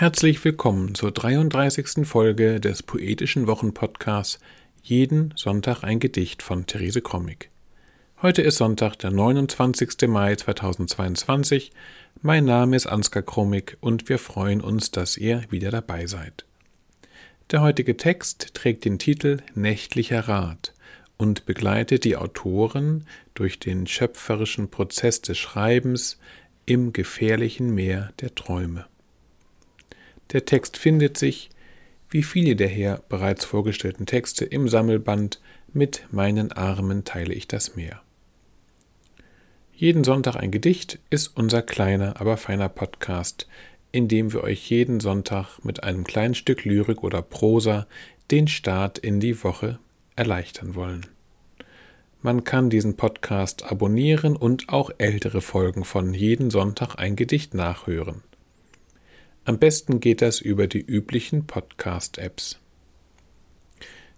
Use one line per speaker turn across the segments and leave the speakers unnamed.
Herzlich willkommen zur 33. Folge des Poetischen Wochenpodcasts Jeden Sonntag ein Gedicht von Therese Krommig. Heute ist Sonntag, der 29. Mai 2022. Mein Name ist Ansgar Krommig und wir freuen uns, dass ihr wieder dabei seid. Der heutige Text trägt den Titel Nächtlicher Rat und begleitet die Autoren durch den schöpferischen Prozess des Schreibens im gefährlichen Meer der Träume. Der Text findet sich, wie viele der hier bereits vorgestellten Texte, im Sammelband Mit meinen Armen teile ich das Meer. Jeden Sonntag ein Gedicht ist unser kleiner, aber feiner Podcast, in dem wir euch jeden Sonntag mit einem kleinen Stück Lyrik oder Prosa den Start in die Woche erleichtern wollen. Man kann diesen Podcast abonnieren und auch ältere Folgen von jeden Sonntag ein Gedicht nachhören. Am besten geht das über die üblichen Podcast-Apps.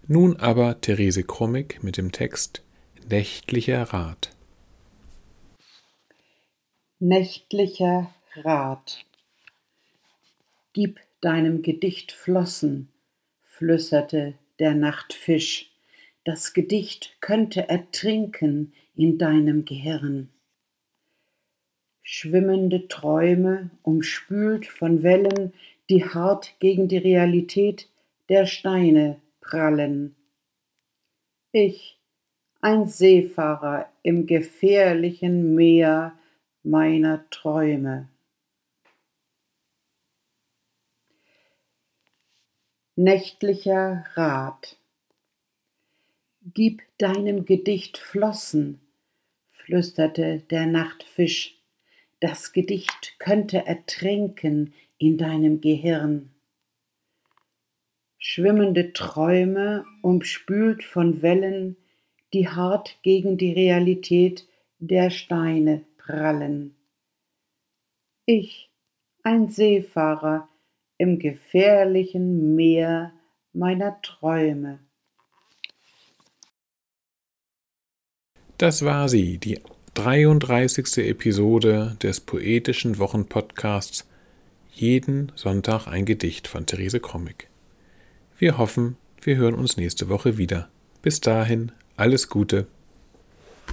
Nun aber Therese Krummig mit dem Text Nächtlicher Rat.
Nächtlicher Rat. Gib deinem Gedicht Flossen, flüsterte der Nachtfisch. Das Gedicht könnte ertrinken in deinem Gehirn schwimmende Träume, umspült von Wellen, die hart gegen die Realität der Steine prallen. Ich, ein Seefahrer im gefährlichen Meer meiner Träume. Nächtlicher Rat. Gib deinem Gedicht Flossen, flüsterte der Nachtfisch das Gedicht könnte ertrinken in deinem Gehirn. Schwimmende Träume, umspült von Wellen, die hart gegen die Realität der Steine prallen. Ich, ein Seefahrer im gefährlichen Meer meiner Träume.
Das war sie, die 33. Episode des poetischen Wochenpodcasts Jeden Sonntag ein Gedicht von Therese Krommig. Wir hoffen, wir hören uns nächste Woche wieder. Bis dahin, alles Gute.